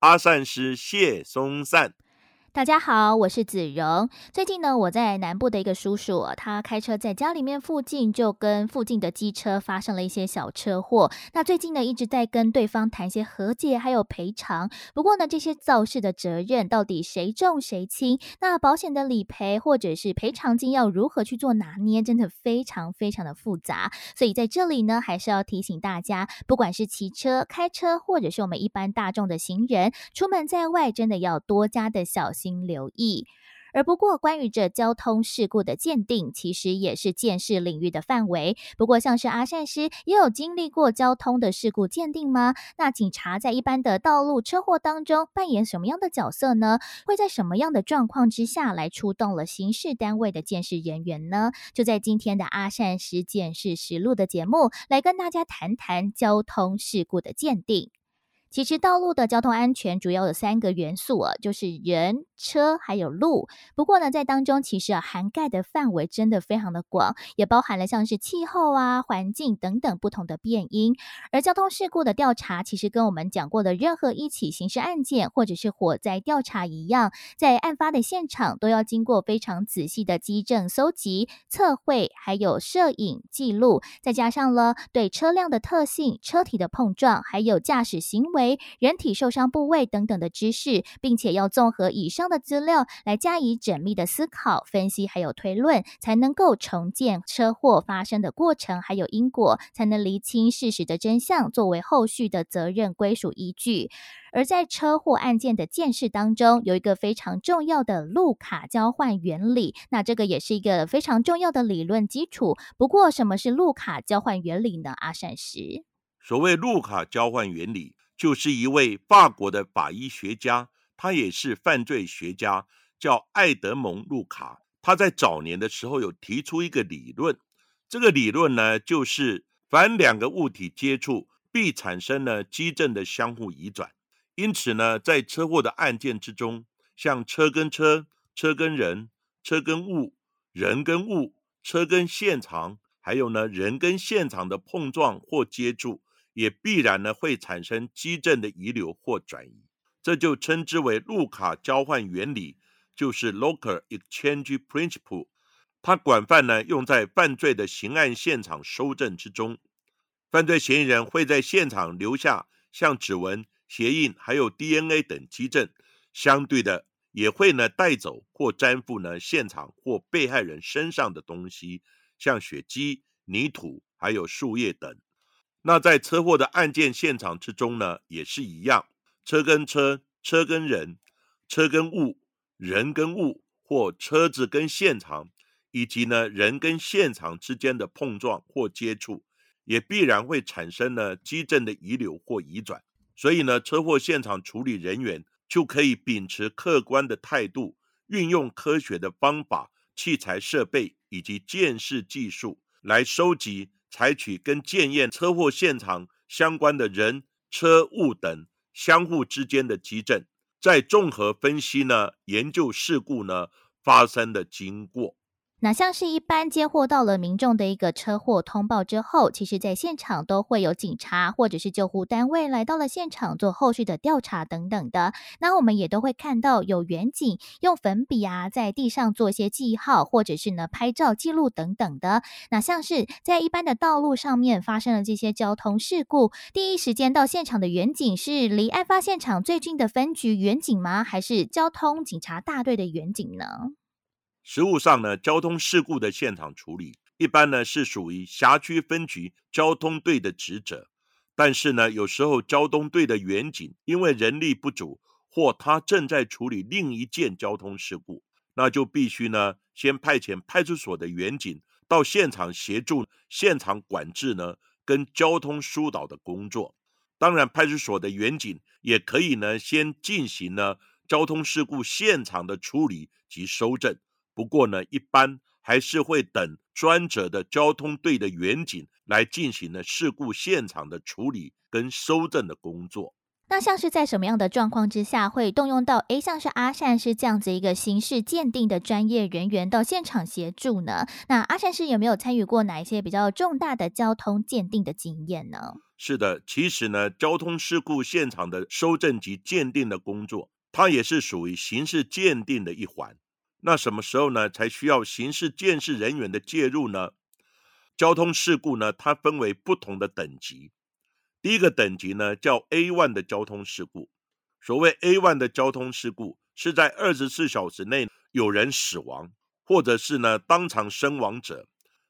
阿善是谢松善。大家好，我是子荣。最近呢，我在南部的一个叔叔，他开车在家里面附近，就跟附近的机车发生了一些小车祸。那最近呢，一直在跟对方谈一些和解，还有赔偿。不过呢，这些肇事的责任到底谁重谁轻？那保险的理赔或者是赔偿金要如何去做拿捏，真的非常非常的复杂。所以在这里呢，还是要提醒大家，不管是骑车、开车，或者是我们一般大众的行人，出门在外，真的要多加的小心。心留意。而不过，关于这交通事故的鉴定，其实也是见识领域的范围。不过，像是阿善师也有经历过交通的事故鉴定吗？那警察在一般的道路车祸当中扮演什么样的角色呢？会在什么样的状况之下来出动了刑事单位的鉴识人员呢？就在今天的阿善师见识实录的节目，来跟大家谈谈交通事故的鉴定。其实道路的交通安全主要有三个元素啊，就是人、车还有路。不过呢，在当中其实涵盖的范围真的非常的广，也包含了像是气候啊、环境等等不同的变因。而交通事故的调查，其实跟我们讲过的任何一起刑事案件或者是火灾调查一样，在案发的现场都要经过非常仔细的基证搜集、测绘，还有摄影记录，再加上了对车辆的特性、车体的碰撞，还有驾驶行为。为人体受伤部位等等的知识，并且要综合以上的资料来加以缜密的思考、分析，还有推论，才能够重建车祸发生的过程，还有因果，才能厘清事实的真相，作为后续的责任归属依据。而在车祸案件的鉴识当中，有一个非常重要的路卡交换原理，那这个也是一个非常重要的理论基础。不过，什么是路卡交换原理呢？阿善石，所谓路卡交换原理。就是一位法国的法医学家，他也是犯罪学家，叫爱德蒙·路卡。他在早年的时候有提出一个理论，这个理论呢，就是凡两个物体接触，必产生呢机震的相互移转。因此呢，在车祸的案件之中，像车跟车、车跟人、车跟物、人跟物、车跟现场，还有呢人跟现场的碰撞或接触。也必然呢会产生基证的遗留或转移，这就称之为路卡交换原理，就是 Locker exchange principle。它广泛呢用在犯罪的刑案现场收证之中，犯罪嫌疑人会在现场留下像指纹、鞋印还有 DNA 等基证，相对的也会呢带走或粘附呢现场或被害人身上的东西，像血迹、泥土还有树叶等。那在车祸的案件现场之中呢，也是一样，车跟车、车跟人、车跟物、人跟物，或车子跟现场，以及呢人跟现场之间的碰撞或接触，也必然会产生呢机震的遗留或移转。所以呢，车祸现场处理人员就可以秉持客观的态度，运用科学的方法、器材设备以及建视技术来收集。采取跟检验车祸现场相关的人、车、物等相互之间的基证，再综合分析呢，研究事故呢发生的经过。哪像是一般接获到了民众的一个车祸通报之后，其实在现场都会有警察或者是救护单位来到了现场做后续的调查等等的。那我们也都会看到有远警用粉笔啊在地上做一些记号，或者是呢拍照记录等等的。那像是在一般的道路上面发生了这些交通事故，第一时间到现场的远警是离案发现场最近的分局远警吗？还是交通警察大队的远警呢？实务上呢，交通事故的现场处理一般呢是属于辖区分局交通队的职责，但是呢，有时候交通队的员警因为人力不足，或他正在处理另一件交通事故，那就必须呢先派遣派出所的员警到现场协助现场管制呢跟交通疏导的工作。当然，派出所的员警也可以呢先进行呢交通事故现场的处理及收证。不过呢，一般还是会等专责的交通队的员警来进行呢事故现场的处理跟收证的工作。那像是在什么样的状况之下会动用到？诶，像是阿善是这样子一个刑事鉴定的专业人员到现场协助呢？那阿善是有没有参与过哪一些比较重大的交通鉴定的经验呢？是的，其实呢，交通事故现场的收证及鉴定的工作，它也是属于刑事鉴定的一环。那什么时候呢，才需要刑事鉴识人员的介入呢？交通事故呢，它分为不同的等级。第一个等级呢叫 A one 的交通事故，所谓 A one 的交通事故，是在二十四小时内有人死亡，或者是呢当场身亡者，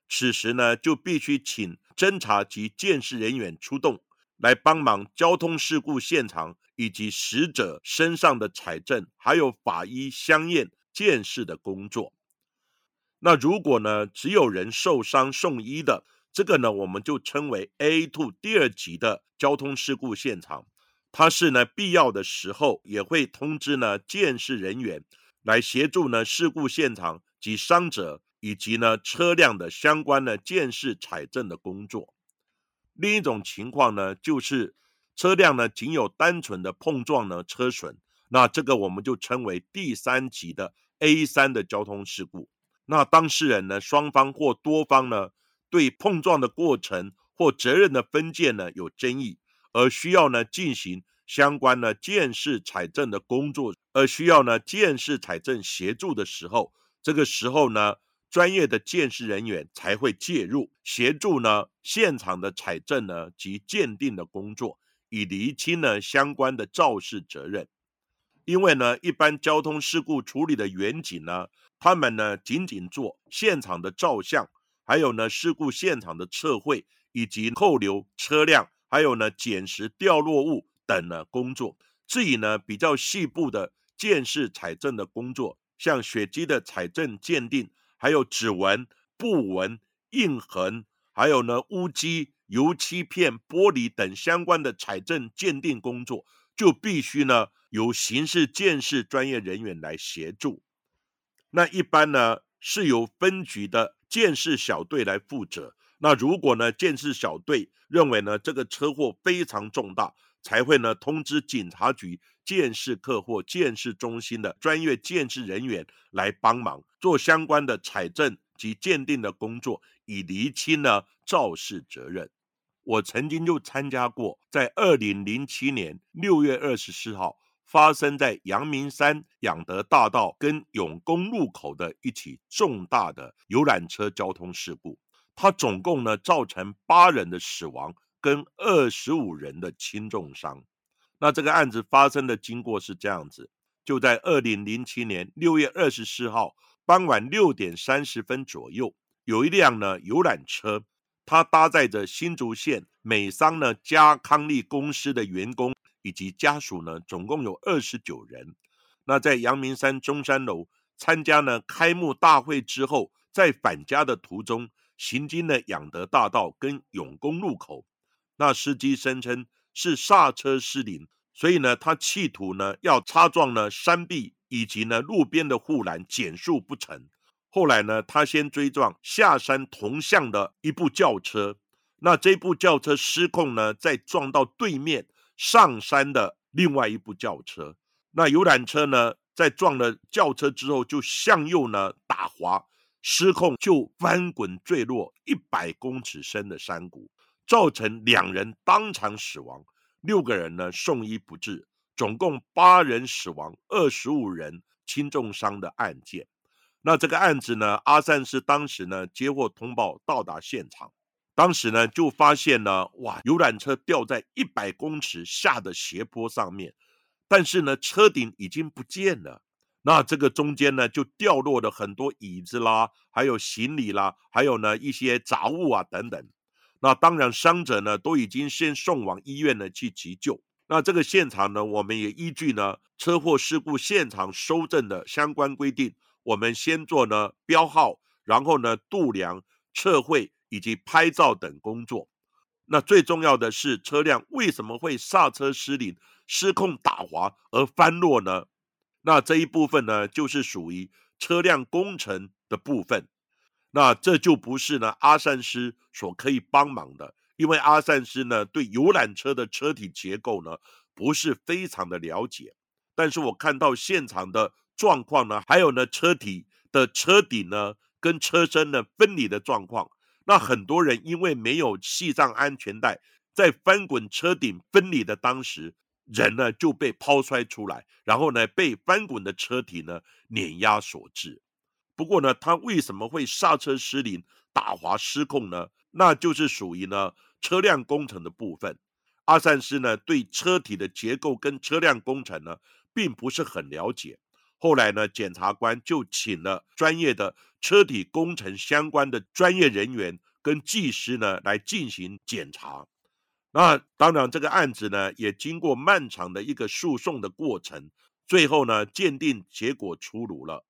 此时呢就必须请侦查及鉴识人员出动，来帮忙交通事故现场以及死者身上的采证，还有法医相验建设的工作。那如果呢只有人受伤送医的，这个呢，我们就称为 A two 第二级的交通事故现场，它是呢必要的时候也会通知呢建设人员来协助呢事故现场及伤者以及呢车辆的相关的建设采证的工作。另一种情况呢，就是车辆呢仅有单纯的碰撞呢车损，那这个我们就称为第三级的 A 三的交通事故。那当事人呢双方或多方呢。对碰撞的过程或责任的分界呢有争议，而需要呢进行相关的鉴识采证的工作，而需要呢鉴识采证协助的时候，这个时候呢专业的鉴识人员才会介入协助呢现场的采证呢及鉴定的工作，以厘清呢相关的肇事责任。因为呢一般交通事故处理的远景呢，他们呢仅仅做现场的照相。还有呢，事故现场的测绘以及扣留车辆，还有呢，捡拾掉落物等呢工作。至于呢，比较细部的鉴识采证的工作，像血迹的采证鉴定，还有指纹、布纹、印痕，还有呢，污迹、油漆片、玻璃等相关的采证鉴定工作，就必须呢由刑事鉴识专业人员来协助。那一般呢是由分局的。鉴识小队来负责。那如果呢，鉴识小队认为呢，这个车祸非常重大，才会呢通知警察局鉴识科或鉴识中心的专业鉴识人员来帮忙做相关的采证及鉴定的工作，以厘清呢肇事责任。我曾经就参加过，在二零零七年六月二十四号。发生在阳明山养德大道跟永公路口的一起重大的游览车交通事故，它总共呢造成八人的死亡跟二十五人的轻重伤。那这个案子发生的经过是这样子：就在二零零七年六月二十四号傍晚六点三十分左右，有一辆呢游览车，它搭载着新竹县美商呢加康利公司的员工。以及家属呢，总共有二十九人。那在阳明山中山楼参加呢开幕大会之后，在返家的途中，行经了养德大道跟永公路口。那司机声称是刹车失灵，所以呢，他企图呢要擦撞呢山壁以及呢路边的护栏，减速不成。后来呢，他先追撞下山同向的一部轿车，那这部轿车失控呢，再撞到对面。上山的另外一部轿车，那游览车呢，在撞了轿车之后，就向右呢打滑，失控就翻滚坠落一百公尺深的山谷，造成两人当场死亡，六个人呢送医不治，总共八人死亡，二十五人轻重伤的案件。那这个案子呢，阿善是当时呢接获通报到达现场。当时呢，就发现呢，哇，游览车掉在一百公尺下的斜坡上面，但是呢，车顶已经不见了。那这个中间呢，就掉落了很多椅子啦，还有行李啦，还有呢一些杂物啊等等。那当然，伤者呢都已经先送往医院呢去急救。那这个现场呢，我们也依据呢车祸事故现场收证的相关规定，我们先做呢标号，然后呢度量、测绘。以及拍照等工作，那最重要的是车辆为什么会刹车失灵、失控打滑而翻落呢？那这一部分呢，就是属于车辆工程的部分。那这就不是呢阿善师所可以帮忙的，因为阿善师呢对游览车的车体结构呢不是非常的了解。但是我看到现场的状况呢，还有呢车体的车顶呢跟车身呢分离的状况，那很多人因为没有系上安全带，在翻滚车顶分离的当时，人呢就被抛摔出来，然后呢被翻滚的车体呢碾压所致。不过呢，他为什么会刹车失灵、打滑失控呢？那就是属于呢车辆工程的部分。阿善师呢对车体的结构跟车辆工程呢并不是很了解。后来呢，检察官就请了专业的车体工程相关的专业人员跟技师呢来进行检查。那当然，这个案子呢也经过漫长的一个诉讼的过程，最后呢鉴定结果出炉了。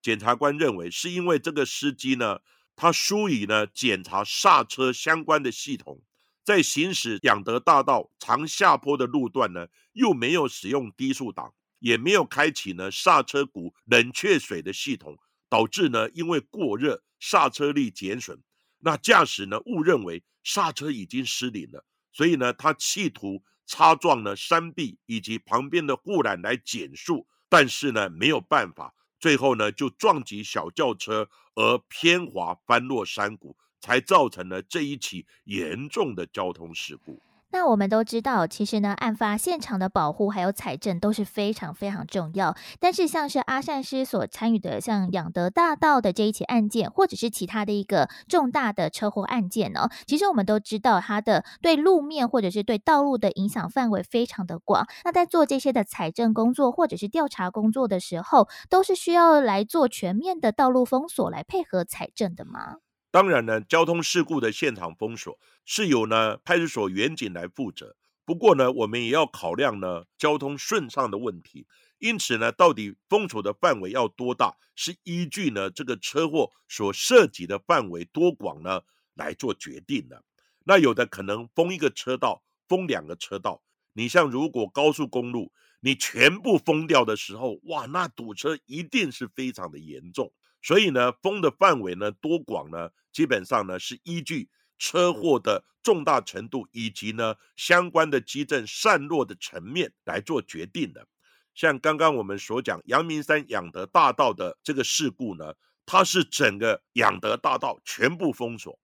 检察官认为，是因为这个司机呢，他疏于呢检查刹车相关的系统，在行驶养德大道长下坡的路段呢，又没有使用低速档，也没有开启呢刹车鼓冷却水的系统，导致呢因为过热刹车力减损，那驾驶呢误认为刹车已经失灵了，所以呢他企图擦撞呢山壁以及旁边的护栏来减速，但是呢没有办法。最后呢，就撞击小轿车而偏滑翻落山谷，才造成了这一起严重的交通事故。那我们都知道，其实呢，案发现场的保护还有采证都是非常非常重要。但是，像是阿善师所参与的，像养德大道的这一起案件，或者是其他的一个重大的车祸案件呢，其实我们都知道，它的对路面或者是对道路的影响范围非常的广。那在做这些的采证工作或者是调查工作的时候，都是需要来做全面的道路封锁来配合采证的吗？当然呢，交通事故的现场封锁是由呢派出所员警来负责。不过呢，我们也要考量呢交通顺畅的问题。因此呢，到底封锁的范围要多大，是依据呢这个车祸所涉及的范围多广呢来做决定的。那有的可能封一个车道，封两个车道。你像如果高速公路你全部封掉的时候，哇，那堵车一定是非常的严重。所以呢，封的范围呢多广呢？基本上呢是依据车祸的重大程度以及呢相关的基证散落的层面来做决定的。像刚刚我们所讲阳明山养德大道的这个事故呢，它是整个养德大道全部封锁，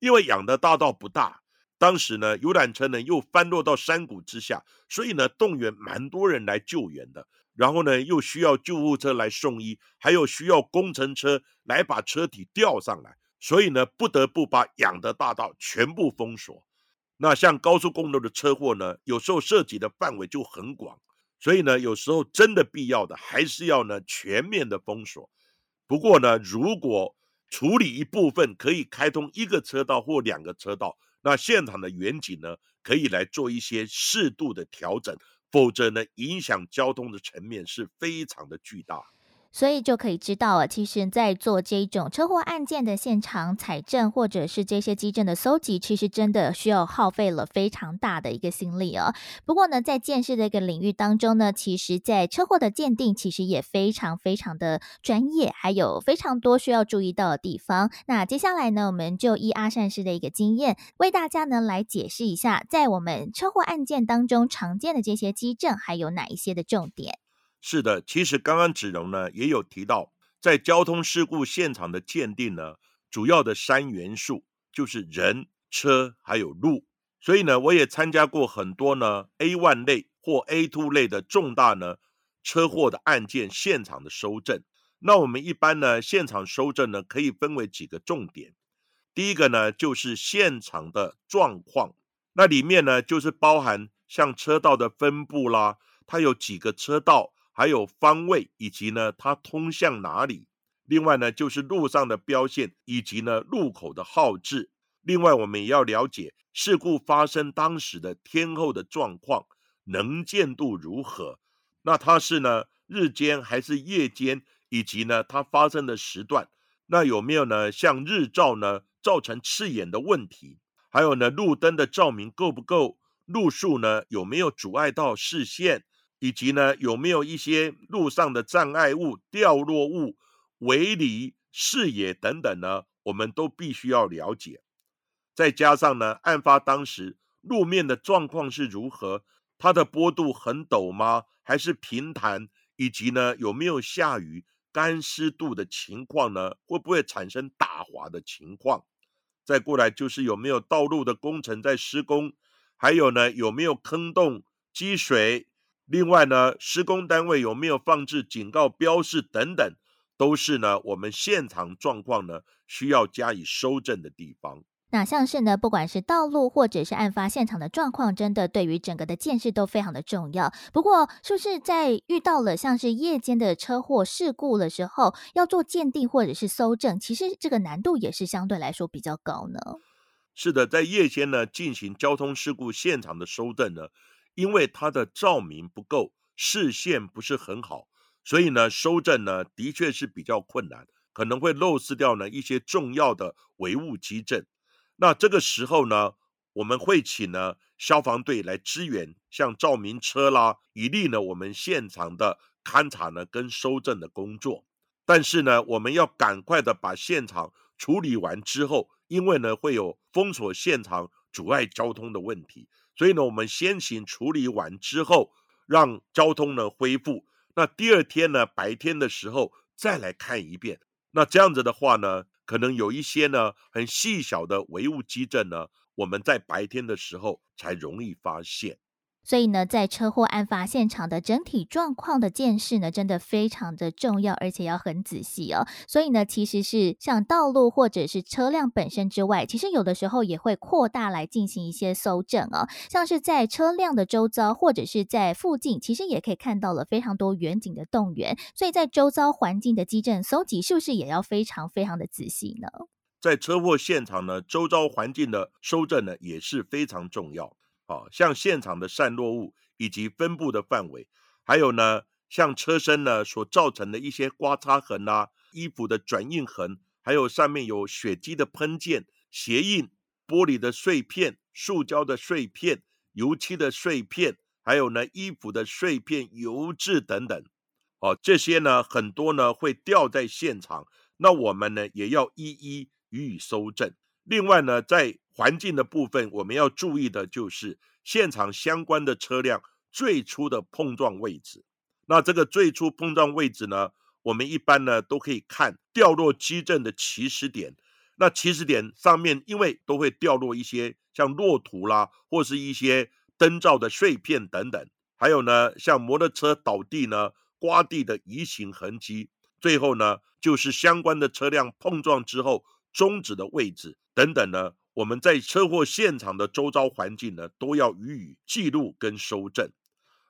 因为养德大道不大，当时呢游览车呢又翻落到山谷之下，所以呢动员蛮多人来救援的。然后呢又需要救护车来送医，还有需要工程车来把车体吊上来。所以呢，不得不把养德大道全部封锁。那像高速公路的车祸呢，有时候涉及的范围就很广，所以呢，有时候真的必要的还是要呢全面的封锁。不过呢，如果处理一部分可以开通一个车道或两个车道，那现场的远景呢可以来做一些适度的调整，否则呢，影响交通的层面是非常的巨大。所以就可以知道啊，其实，在做这种车祸案件的现场采证，或者是这些基证的搜集，其实真的需要耗费了非常大的一个心力哦。不过呢，在鉴识的一个领域当中呢，其实，在车祸的鉴定，其实也非常非常的专业，还有非常多需要注意到的地方。那接下来呢，我们就依阿善师的一个经验，为大家呢来解释一下，在我们车祸案件当中常见的这些基证，还有哪一些的重点。是的，其实刚刚子荣呢也有提到，在交通事故现场的鉴定呢，主要的三元素就是人、车还有路。所以呢，我也参加过很多呢 A one 类或 A two 类的重大呢车祸的案件现场的收证。那我们一般呢现场收证呢可以分为几个重点。第一个呢就是现场的状况，那里面呢就是包含像车道的分布啦，它有几个车道。还有方位以及呢，它通向哪里？另外呢，就是路上的标线以及呢路口的号志。另外，我们也要了解事故发生当时的天候的状况，能见度如何？那它是呢日间还是夜间？以及呢它发生的时段？那有没有呢像日照呢造成刺眼的问题？还有呢路灯的照明够不够？路树呢有没有阻碍到视线？以及呢有没有一些路上的障碍物、掉落物、围篱、视野等等呢，我们都必须要了解。再加上呢，案发当时路面的状况是如何？它的坡度很陡吗？还是平坦？以及呢有没有下雨？干湿度的情况呢，会不会产生打滑的情况？再过来就是有没有道路的工程在施工？还有呢，有没有坑洞积水？另外呢，施工单位有没有放置警告标示等等，都是呢我们现场状况呢需要加以修正的地方。那像是呢，不管是道路或者是案发现场的状况，真的对于整个的建设都非常的重要。不过，是不是在遇到了像是夜间的车祸事故的时候，要做鉴定或者是搜证，其实这个难度也是相对来说比较高呢？是的，在夜间呢进行交通事故现场的搜证呢，因为它的照明不够，视线不是很好，所以呢收证呢的确是比较困难，可能会漏失掉呢一些重要的唯物基证。那这个时候呢，我们会请呢消防队来支援，像照明车啦，以利呢我们现场的勘查呢跟收证的工作。但是呢，我们要赶快的把现场处理完之后，因为呢会有封锁现场、阻碍交通的问题，所以呢我们先行处理完之后，让交通呢恢复。那第二天呢白天的时候再来看一遍。那这样子的话呢？可能有一些呢很细小的唯物基证呢，我们在白天的时候才容易发现。所以呢，在车祸案发现场的整体状况的见识呢，真的非常的重要，而且要很仔细哦。所以呢，其实是像道路或者是车辆本身之外，其实有的时候也会扩大来进行一些搜证哦。像是在车辆的周遭或者是在附近，其实也可以看到了非常多远景的动员。所以在周遭环境的基证搜集，是不是也要非常非常的仔细呢？在车祸现场呢，周遭环境的搜证呢，也是非常重要。啊，像现场的散落物以及分布的范围，还有呢，像车身呢所造成的一些刮擦痕啊、衣服的转印痕，还有上面有血迹的喷溅、鞋印、玻璃的碎片、塑胶的碎片、油漆的碎片，还有呢衣服的碎片、油渍等等。哦，这些呢很多呢会掉在现场，那我们呢也要一一予以收证。另外呢，在环境的部分，我们要注意的就是现场相关的车辆最初的碰撞位置。那这个最初碰撞位置呢，我们一般呢都可以看掉落基证的起始点。那起始点上面，因为都会掉落一些像落土啦，或是一些灯罩的碎片等等，还有呢，像摩托车倒地呢，刮地的移形痕迹。最后呢，就是相关的车辆碰撞之后终止的位置等等呢。我们在车祸现场的周遭环境呢，都要予以记录跟收证。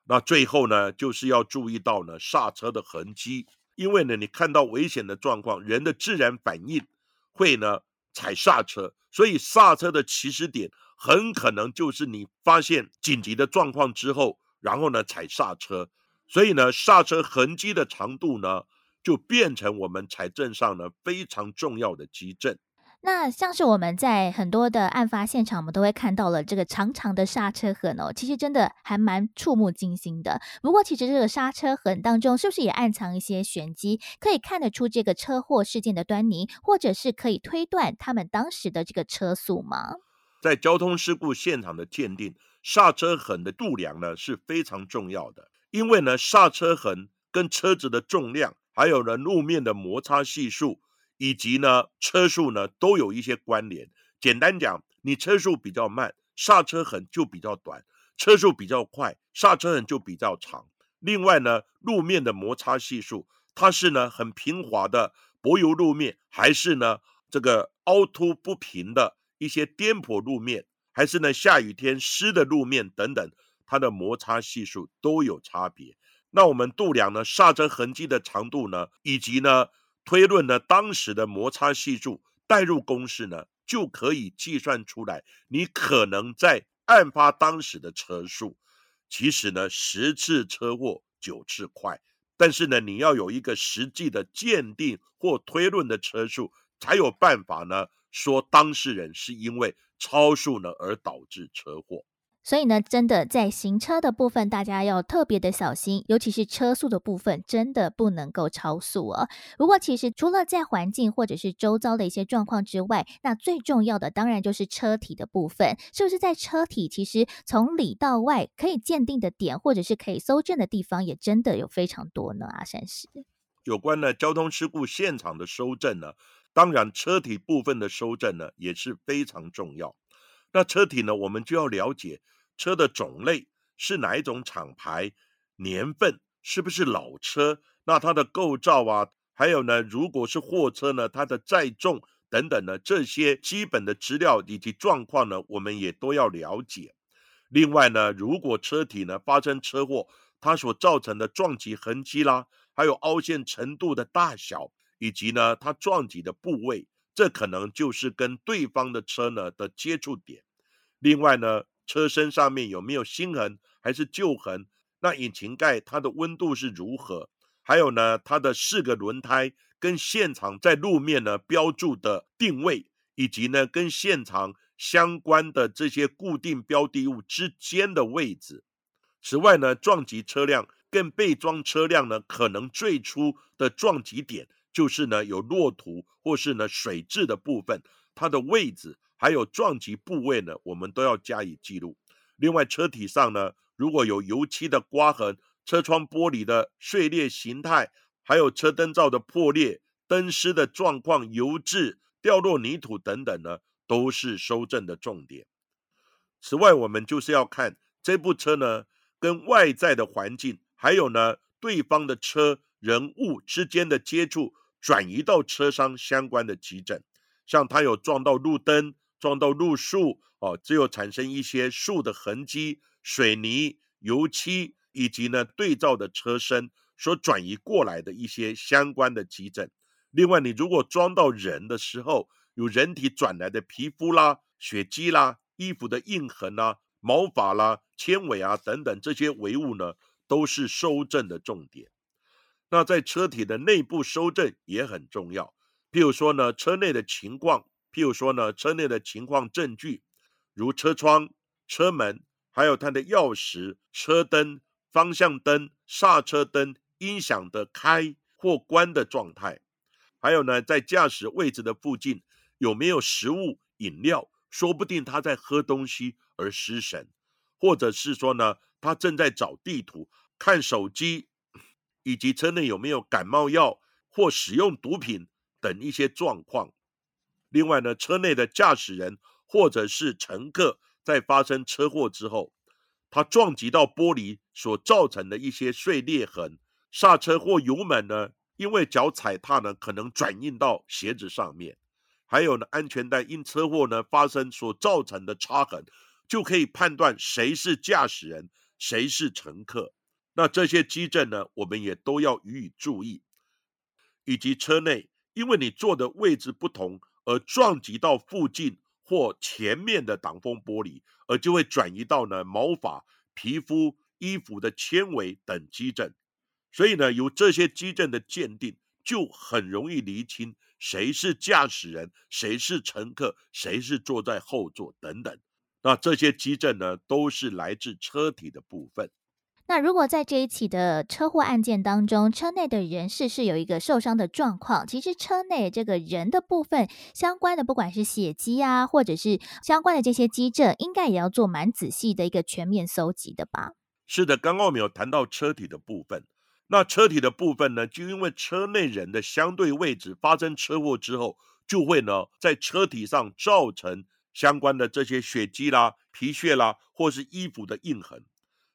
那最后呢，就是要注意到呢刹车的痕迹，因为呢你看到危险的状况，人的自然反应会呢踩刹车，所以刹车的起始点很可能就是你发现紧急的状况之后，然后呢踩刹车，所以呢刹车痕迹的长度呢，就变成我们财政上呢非常重要的基证。那像是我们在很多的案发现场，我们都会看到了这个长长的刹车痕哦，其实真的还蛮触目惊心的。不过，其实这个刹车痕当中，是不是也暗藏一些玄机，可以看得出这个车祸事件的端倪，或者是可以推断他们当时的这个车速吗？在交通事故现场的鉴定，刹车痕的度量呢是非常重要的，因为呢刹车痕跟车子的重量，还有呢路面的摩擦系数。以及呢，车速呢都有一些关联。简单讲，你车速比较慢，刹车痕就比较短；车速比较快，刹车痕就比较长。另外呢，路面的摩擦系数，它是呢很平滑的柏油路面，还是呢这个凹凸不平的一些颠簸路面，还是呢下雨天湿的路面等等，它的摩擦系数都有差别。那我们度量呢刹车痕迹的长度呢，以及呢。推论呢，当时的摩擦系数代入公式呢，就可以计算出来，你可能在案发当时的车速。其实呢，十次车祸九次快，但是呢，你要有一个实际的鉴定或推论的车速，才有办法呢，说当事人是因为超速呢而导致车祸。所以呢，真的在行车的部分，大家要特别的小心，尤其是车速的部分，真的不能够超速哦。不过，其实除了在环境或者是周遭的一些状况之外，那最重要的当然就是车体的部分，是不是在车体其实从里到外可以鉴定的点，或者是可以搜证的地方，也真的有非常多呢？阿山师，有关呢交通事故现场的收证呢，当然车体部分的收证呢也是非常重要。那车体呢，我们就要了解。车的种类是哪一种厂牌？年份是不是老车？那它的构造啊，还有呢，如果是货车呢，它的载重等等呢，这些基本的资料以及状况呢，我们也都要了解。另外呢，如果车体呢发生车祸，它所造成的撞击痕迹啦，还有凹陷程度的大小，以及呢它撞击的部位，这可能就是跟对方的车呢的接触点。另外呢。车身上面有没有新痕还是旧痕？那引擎盖它的温度是如何？还有呢，它的四个轮胎跟现场在路面呢标注的定位，以及呢跟现场相关的这些固定标的物之间的位置。此外呢，撞击车辆跟被撞车辆呢，可能最初的撞击点就是呢有落土或是呢水质的部分，它的位置。还有撞击部位呢，我们都要加以记录。另外，车体上呢，如果有油漆的刮痕、车窗玻璃的碎裂形态，还有车灯罩的破裂、灯丝的状况、油渍掉落泥土等等呢，都是收证的重点。此外，我们就是要看这部车呢，跟外在的环境，还有呢，对方的车人物之间的接触，转移到车商相关的急诊，像它有撞到路灯。撞到路树哦，只有产生一些树的痕迹、水泥、油漆以及呢对照的车身所转移过来的一些相关的急诊。另外，你如果撞到人的时候，有人体转来的皮肤啦、血迹啦、衣服的印痕啦、毛发啦、纤维啊等等这些唯物呢，都是收证的重点。那在车体的内部收证也很重要，譬如说呢，车内的情况。譬如说呢，车内的情况证据，如车窗、车门，还有它的钥匙、车灯、方向灯、刹车灯、音响的开或关的状态，还有呢，在驾驶位置的附近有没有食物、饮料，说不定他在喝东西而失神，或者是说呢，他正在找地图、看手机，以及车内有没有感冒药或使用毒品等一些状况。另外呢，车内的驾驶人或者是乘客在发生车祸之后，他撞击到玻璃所造成的一些碎裂痕，刹车或油门呢，因为脚踩踏呢，可能转印到鞋子上面，还有呢，安全带因车祸呢发生所造成的擦痕，就可以判断谁是驾驶人，谁是乘客。那这些基证呢，我们也都要予以注意，以及车内，因为你坐的位置不同。而撞击到附近或前面的挡风玻璃，而就会转移到呢毛发、皮肤、衣服的纤维等基证，所以呢，由这些基证的鉴定，就很容易厘清谁是驾驶人，谁是乘客，谁是坐在后座等等。那这些基证呢，都是来自车体的部分。那如果在这一起的车祸案件当中，车内的人士是有一个受伤的状况，其实车内这个人的部分相关的，不管是血迹啊，或者是相关的这些基证，应该也要做蛮仔细的一个全面搜集的吧？是的，刚刚我们有谈到车体的部分，那车体的部分呢，就因为车内人的相对位置发生车祸之后，就会呢在车体上造成相关的这些血迹啦、皮屑啦，或是衣服的印痕。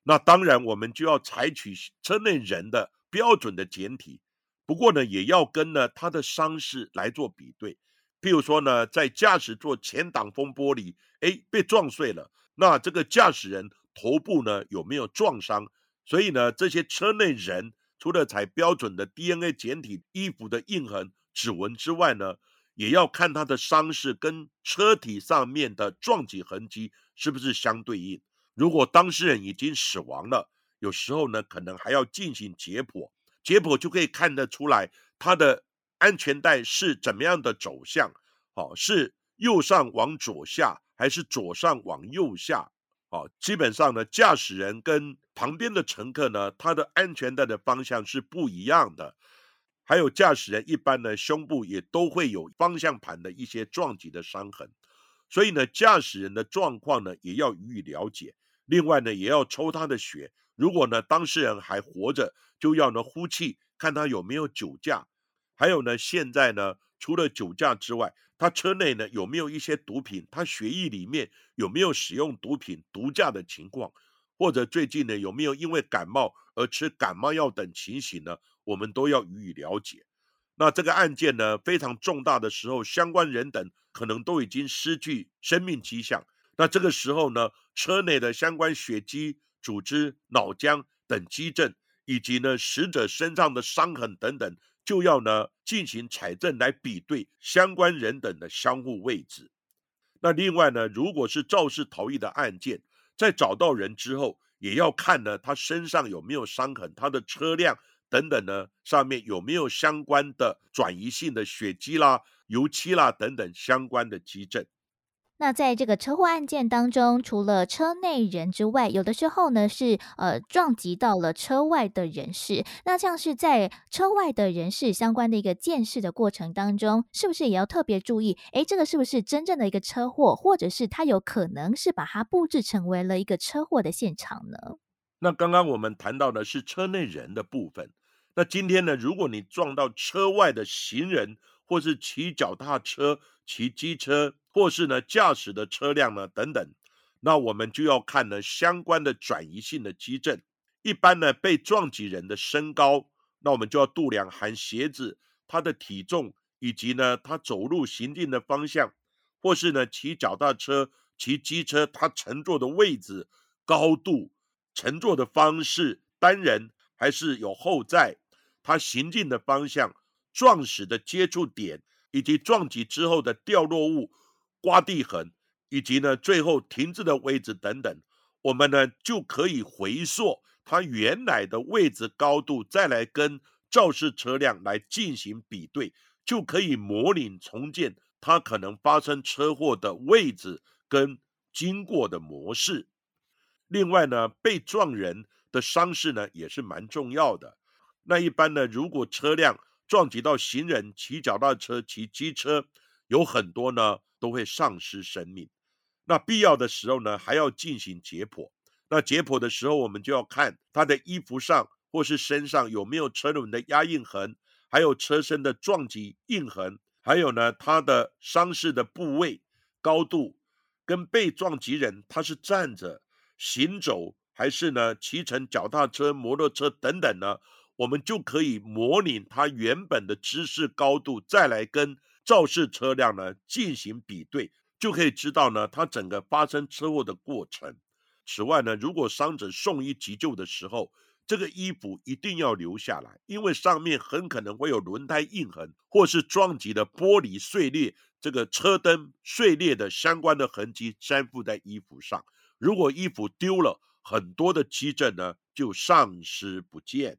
那当然，我们就要采取车内人的标准的简体，不过呢，也要跟呢他的伤势来做比对。譬如说呢，在驾驶座前挡风玻璃，哎，被撞碎了，那这个驾驶人头部呢有没有撞伤？所以呢，这些车内人除了采标准的 DNA 简体、衣服的印痕、指纹之外呢，也要看他的伤势跟车体上面的撞击痕迹是不是相对应。如果当事人已经死亡了，有时候呢，可能还要进行解剖，解剖就可以看得出来他的安全带是怎么样的走向，好，是右上往左下，还是左上往右下，哦，基本上呢，驾驶人跟旁边的乘客呢，他的安全带的方向是不一样的。还有驾驶人一般呢，胸部也都会有方向盘的一些撞击的伤痕，所以呢，驾驶人的状况呢，也要予以了解。另外呢，也要抽他的血。如果呢，当事人还活着，就要呢呼气，看他有没有酒驾。还有呢，现在呢，除了酒驾之外，他车内呢有没有一些毒品？他血液里面有没有使用毒品、毒驾的情况？或者最近呢有没有因为感冒而吃感冒药等情形呢？我们都要予以了解。那这个案件呢非常重大的时候，相关人等可能都已经失去生命迹象。那这个时候呢，车内的相关血迹、组织、脑浆等基证，以及呢死者身上的伤痕等等，就要呢进行采证来比对相关人等的相互位置。那另外呢，如果是肇事逃逸的案件，在找到人之后，也要看呢他身上有没有伤痕，他的车辆。等等呢，上面有没有相关的转移性的血迹啦、油漆啦等等相关的基证？那在这个车祸案件当中，除了车内人之外，有的时候呢是呃撞击到了车外的人士。那像是在车外的人士相关的一个见识的过程当中，是不是也要特别注意？诶，这个是不是真正的一个车祸，或者是他有可能是把它布置成为了一个车祸的现场呢？那刚刚我们谈到的是车内人的部分。那今天呢？如果你撞到车外的行人，或是骑脚踏车、骑机车，或是呢驾驶的车辆呢等等，那我们就要看呢相关的转移性的基震。一般呢被撞击人的身高，那我们就要度量含鞋子、他的体重，以及呢他走路行进的方向，或是呢骑脚踏车、骑机车他乘坐的位置、高度、乘坐的方式，单人还是有后载。他行进的方向、撞死的接触点，以及撞击之后的掉落物、刮地痕，以及呢最后停滞的位置等等，我们呢就可以回溯它原来的位置高度，再来跟肇事车辆来进行比对，就可以模拟重建它可能发生车祸的位置跟经过的模式。另外呢，被撞人的伤势呢也是蛮重要的。那一般呢，如果车辆撞击到行人、骑脚踏车、骑机车，有很多呢都会丧失生命。那必要的时候呢，还要进行解剖。那解剖的时候，我们就要看他的衣服上或是身上有没有车轮的压印痕，还有车身的撞击印痕，还有呢他的伤势的部位、高度，跟被撞击人他是站着、行走，还是呢骑乘脚踏车、摩托车等等呢？我们就可以模拟它原本的姿势高度，再来跟肇事车辆呢进行比对，就可以知道呢它整个发生车祸的过程。此外呢，如果伤者送医急救的时候，这个衣服一定要留下来，因为上面很可能会有轮胎印痕，或是撞击的玻璃碎裂、这个车灯碎裂的相关的痕迹粘附在衣服上。如果衣服丢了，很多的基证呢就丧失不见。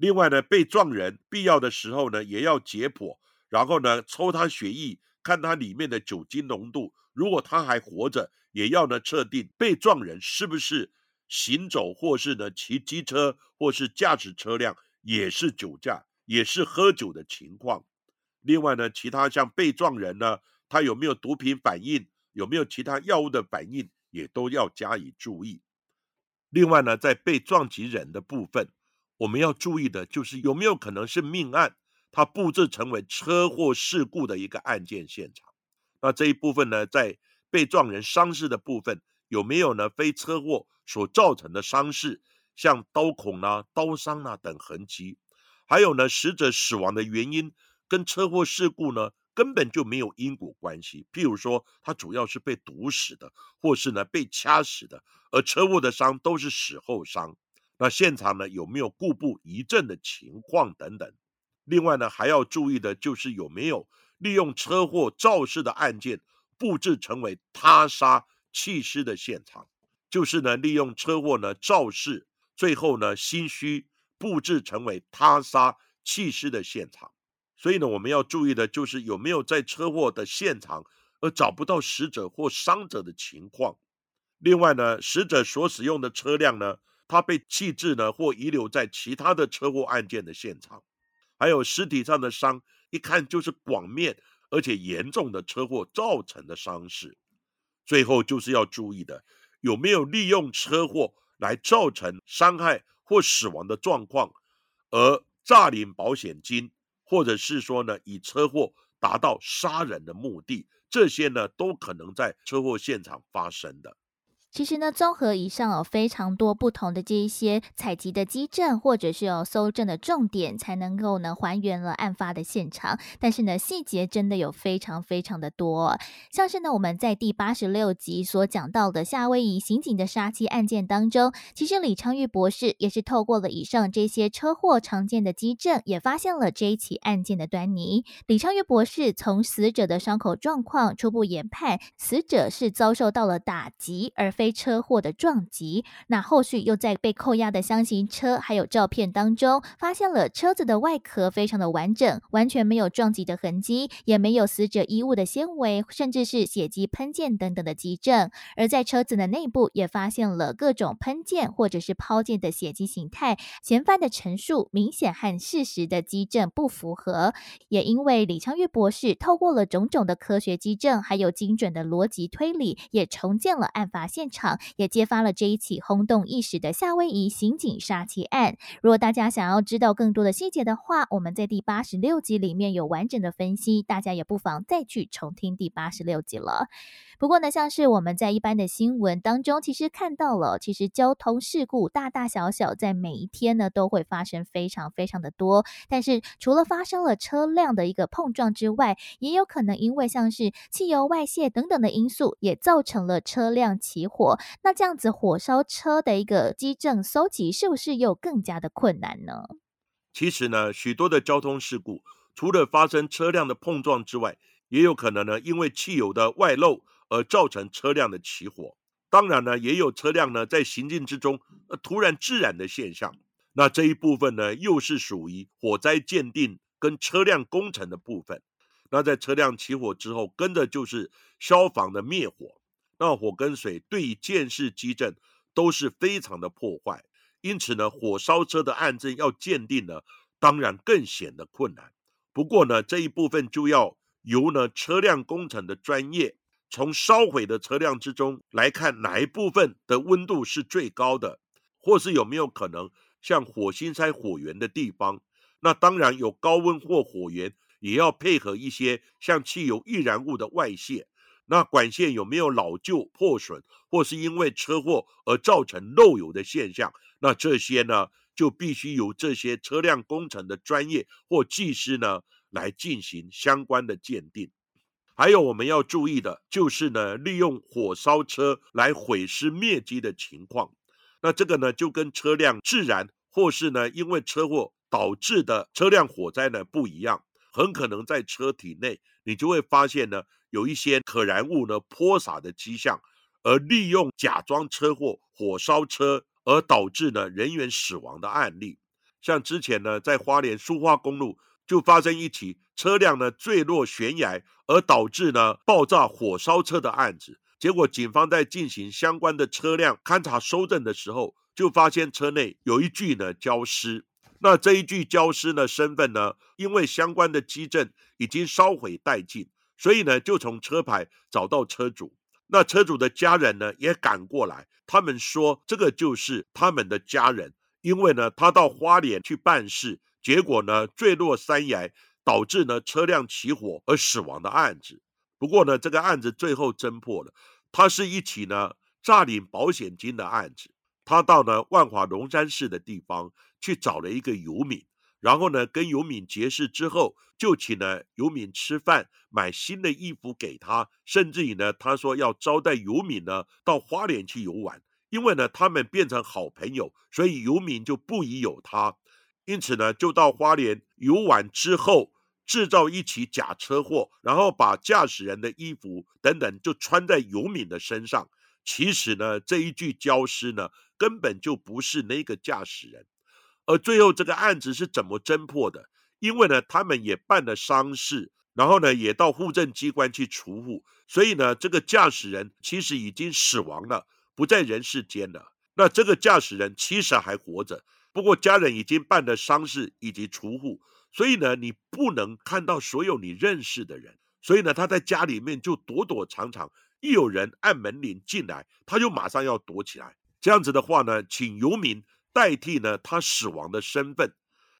另外呢，被撞人必要的时候呢，也要解剖，然后呢，抽他血液，看他里面的酒精浓度。如果他还活着，也要呢测定被撞人是不是行走，或是呢骑机车，或是驾驶车辆，也是酒驾，也是喝酒的情况。另外呢，其他像被撞人呢，他有没有毒品反应，有没有其他药物的反应，也都要加以注意。另外呢，在被撞击人的部分。我们要注意的就是有没有可能是命案，它布置成为车祸事故的一个案件现场。那这一部分呢，在被撞人伤势的部分有没有呢？非车祸所造成的伤势，像刀孔啊、刀伤啊等痕迹，还有呢，死者死亡的原因跟车祸事故呢根本就没有因果关系。譬如说，他主要是被毒死的，或是呢被掐死的，而车祸的伤都是死后伤。那现场呢有没有故布疑阵的情况等等？另外呢还要注意的就是有没有利用车祸肇事的案件布置成为他杀弃尸的现场，就是呢利用车祸呢肇事，最后呢心虚布置成为他杀弃尸的现场。所以呢我们要注意的就是有没有在车祸的现场而找不到死者或伤者的情况。另外呢，死者所使用的车辆呢，他被弃置呢或遗留在其他的车祸案件的现场，还有尸体上的伤，一看就是广面而且严重的车祸造成的伤势。最后就是要注意的，有没有利用车祸来造成伤害或死亡的状况，而诈领保险金，或者是说呢，以车祸达到杀人的目的，这些呢都可能在车祸现场发生的。其实呢，综合以上有非常多不同的这一些采集的基证，或者是有搜证的重点，才能够呢还原了案发的现场。但是呢，细节真的有非常非常的多，像是呢我们在第八十六集所讲到的夏威夷刑警的杀妻案件当中，其实李昌钰博士也是透过了以上这些车祸常见的基证，也发现了这一起案件的端倪。李昌钰博士从死者的伤口状况初步研判，死者是遭受到了打击而。非车祸的撞击，那后续又在被扣押的箱型车还有照片当中，发现了车子的外壳非常的完整，完全没有撞击的痕迹，也没有死者衣物的纤维，甚至是血迹喷溅等等的迹证。而在车子的内部也发现了各种喷溅或者是抛溅的血迹形态，嫌犯的陈述明显和事实的基证不符合。也因为李昌钰博士透过了种种的科学基证，还有精准的逻辑推理，也重建了案发现。场也揭发了这一起轰动一时的夏威夷刑警杀妻案。如果大家想要知道更多的细节的话，我们在第八十六集里面有完整的分析，大家也不妨再去重听第八十六集了。不过呢，像是我们在一般的新闻当中，其实看到了，其实交通事故大大小小，在每一天呢都会发生非常非常的多。但是除了发生了车辆的一个碰撞之外，也有可能因为像是汽油外泄等等的因素，也造成了车辆起火。火那这样子火烧车的一个基证搜集，是不是又更加的困难呢？其实呢，许多的交通事故，除了发生车辆的碰撞之外，也有可能呢，因为汽油的外漏。而造成车辆的起火，当然呢，也有车辆呢在行进之中，呃，突然自燃的现象。那这一部分呢，又是属于火灾鉴定跟车辆工程的部分。那在车辆起火之后，跟着就是消防的灭火。那火跟水对于监视基证都是非常的破坏，因此呢，火烧车的案证要鉴定呢，当然更显得困难。不过呢，这一部分就要由呢车辆工程的专业。从烧毁的车辆之中来看，哪一部分的温度是最高的，或是有没有可能像火星塞火源的地方？那当然有高温或火源，也要配合一些像汽油易燃物的外泄。那管线有没有老旧破损，或是因为车祸而造成漏油的现象？那这些呢，就必须由这些车辆工程的专业或技师呢来进行相关的鉴定。还有我们要注意的就是呢，利用火烧车来毁尸灭迹的情况。那这个呢，就跟车辆自燃或是呢因为车祸导致的车辆火灾呢不一样。很可能在车体内，你就会发现呢有一些可燃物呢泼洒的迹象，而利用假装车祸火烧车而导致呢人员死亡的案例。像之前呢在花莲苏花公路。就发生一起车辆呢坠落悬崖而导致呢爆炸火烧车的案子，结果警方在进行相关的车辆勘查收证的时候，就发现车内有一具呢焦尸。那这一具焦尸呢身份呢，因为相关的基证已经烧毁殆尽，所以呢就从车牌找到车主。那车主的家人呢也赶过来，他们说这个就是他们的家人，因为呢他到花莲去办事。结果呢，坠落山崖，导致呢车辆起火而死亡的案子。不过呢，这个案子最后侦破了，它是一起呢诈领保险金的案子。他到呢万华龙山市的地方去找了一个游民，然后呢跟游敏结识之后，就请了游敏吃饭，买新的衣服给他，甚至于呢他说要招待游敏呢到花莲去游玩，因为呢他们变成好朋友，所以游敏就不疑有他。因此呢，就到花莲游玩之后，制造一起假车祸，然后把驾驶人的衣服等等就穿在游敏的身上。其实呢，这一具焦尸呢，根本就不是那个驾驶人。而最后这个案子是怎么侦破的？因为呢，他们也办了丧事，然后呢，也到户政机关去除户，所以呢，这个驾驶人其实已经死亡了。不在人世间了。那这个驾驶人其实还活着，不过家人已经办了丧事以及除户，所以呢，你不能看到所有你认识的人。所以呢，他在家里面就躲躲藏藏，一有人按门铃进来，他就马上要躲起来。这样子的话呢，请游民代替呢他死亡的身份。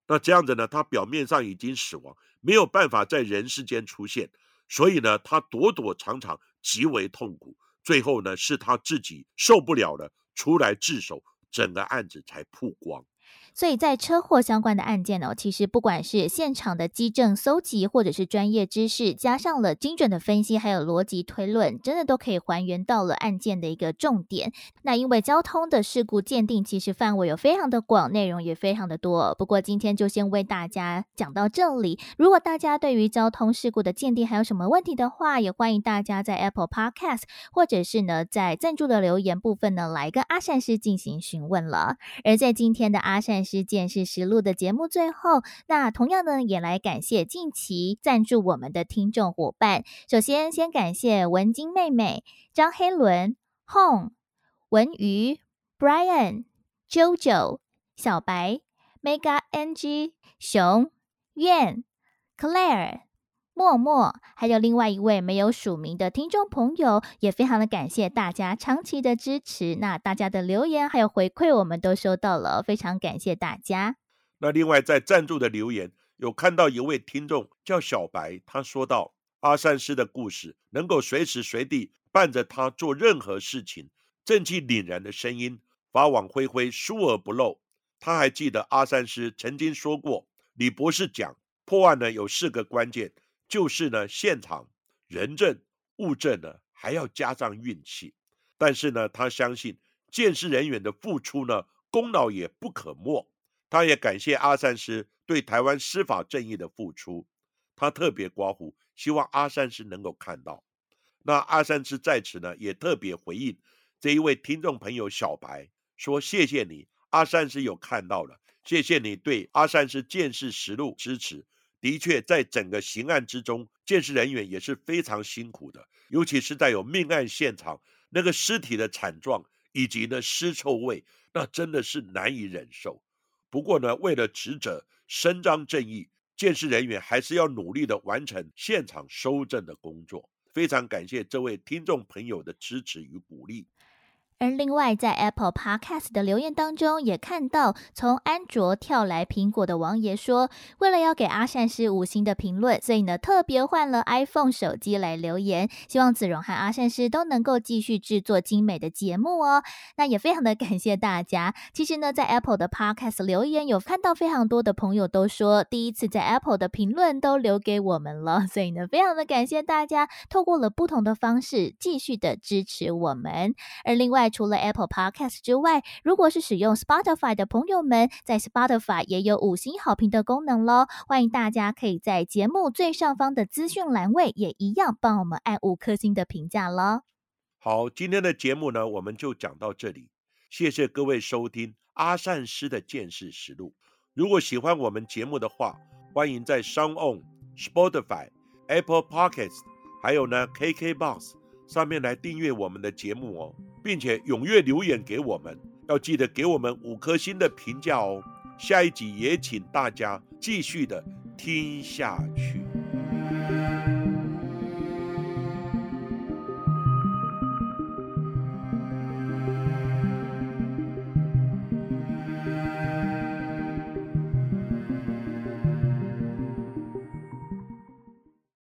那这样子呢，他表面上已经死亡，没有办法在人世间出现，所以呢，他躲躲藏藏，极为痛苦。最后呢，是他自己受不了了，出来自首，整个案子才曝光。所以在车祸相关的案件呢，其实不管是现场的机证搜集，或者是专业知识，加上了精准的分析，还有逻辑推论，真的都可以还原到了案件的一个重点。那因为交通的事故鉴定，其实范围有非常的广，内容也非常的多。不过今天就先为大家讲到这里。如果大家对于交通事故的鉴定还有什么问题的话，也欢迎大家在 Apple Podcast 或者是呢在赞助的留言部分呢来跟阿善师进行询问了。而在今天的阿善。师见识实录的节目最后，那同样呢，也来感谢近期赞助我们的听众伙伴。首先，先感谢文晶妹妹、张黑伦、Hong、文瑜、Brian、JoJo、小白、Mega NG、熊、燕、Claire。默默，还有另外一位没有署名的听众朋友，也非常的感谢大家长期的支持。那大家的留言还有回馈，我们都收到了，非常感谢大家。那另外在赞助的留言，有看到一位听众叫小白，他说到阿三师的故事，能够随时随地伴着他做任何事情，正气凛然的声音，法网恢恢，疏而不漏。他还记得阿三师曾经说过，李博士讲破案呢有四个关键。就是呢，现场人证物证呢，还要加上运气。但是呢，他相信鉴识人员的付出呢，功劳也不可没。他也感谢阿善师对台湾司法正义的付出。他特别刮胡，希望阿善师能够看到。那阿善师在此呢，也特别回应这一位听众朋友小白说：“谢谢你，阿善师有看到了，谢谢你对阿善师见识实录支持。”的确，在整个刑案之中，鉴识人员也是非常辛苦的，尤其是在有命案现场，那个尸体的惨状以及呢尸臭味，那真的是难以忍受。不过呢，为了职责伸张正义，鉴识人员还是要努力的完成现场收证的工作。非常感谢这位听众朋友的支持与鼓励。而另外，在 Apple Podcast 的留言当中，也看到从安卓跳来苹果的王爷说，为了要给阿善师五星的评论，所以呢特别换了 iPhone 手机来留言，希望子荣和阿善师都能够继续制作精美的节目哦。那也非常的感谢大家。其实呢，在 Apple 的 Podcast 留言有看到非常多的朋友都说，第一次在 Apple 的评论都留给我们了，所以呢，非常的感谢大家，透过了不同的方式继续的支持我们。而另外，除了 Apple Podcast 之外，如果是使用 Spotify 的朋友们，在 Spotify 也有五星好评的功能喽。欢迎大家可以在节目最上方的资讯栏位，也一样帮我们按五颗星的评价喽。好，今天的节目呢，我们就讲到这里。谢谢各位收听阿善师的见识实录。如果喜欢我们节目的话，欢迎在 s o n g o n Spotify、Apple Podcasts，还有呢 KKBox 上面来订阅我们的节目哦。并且踊跃留言给我们，要记得给我们五颗星的评价哦。下一集也请大家继续的听下去。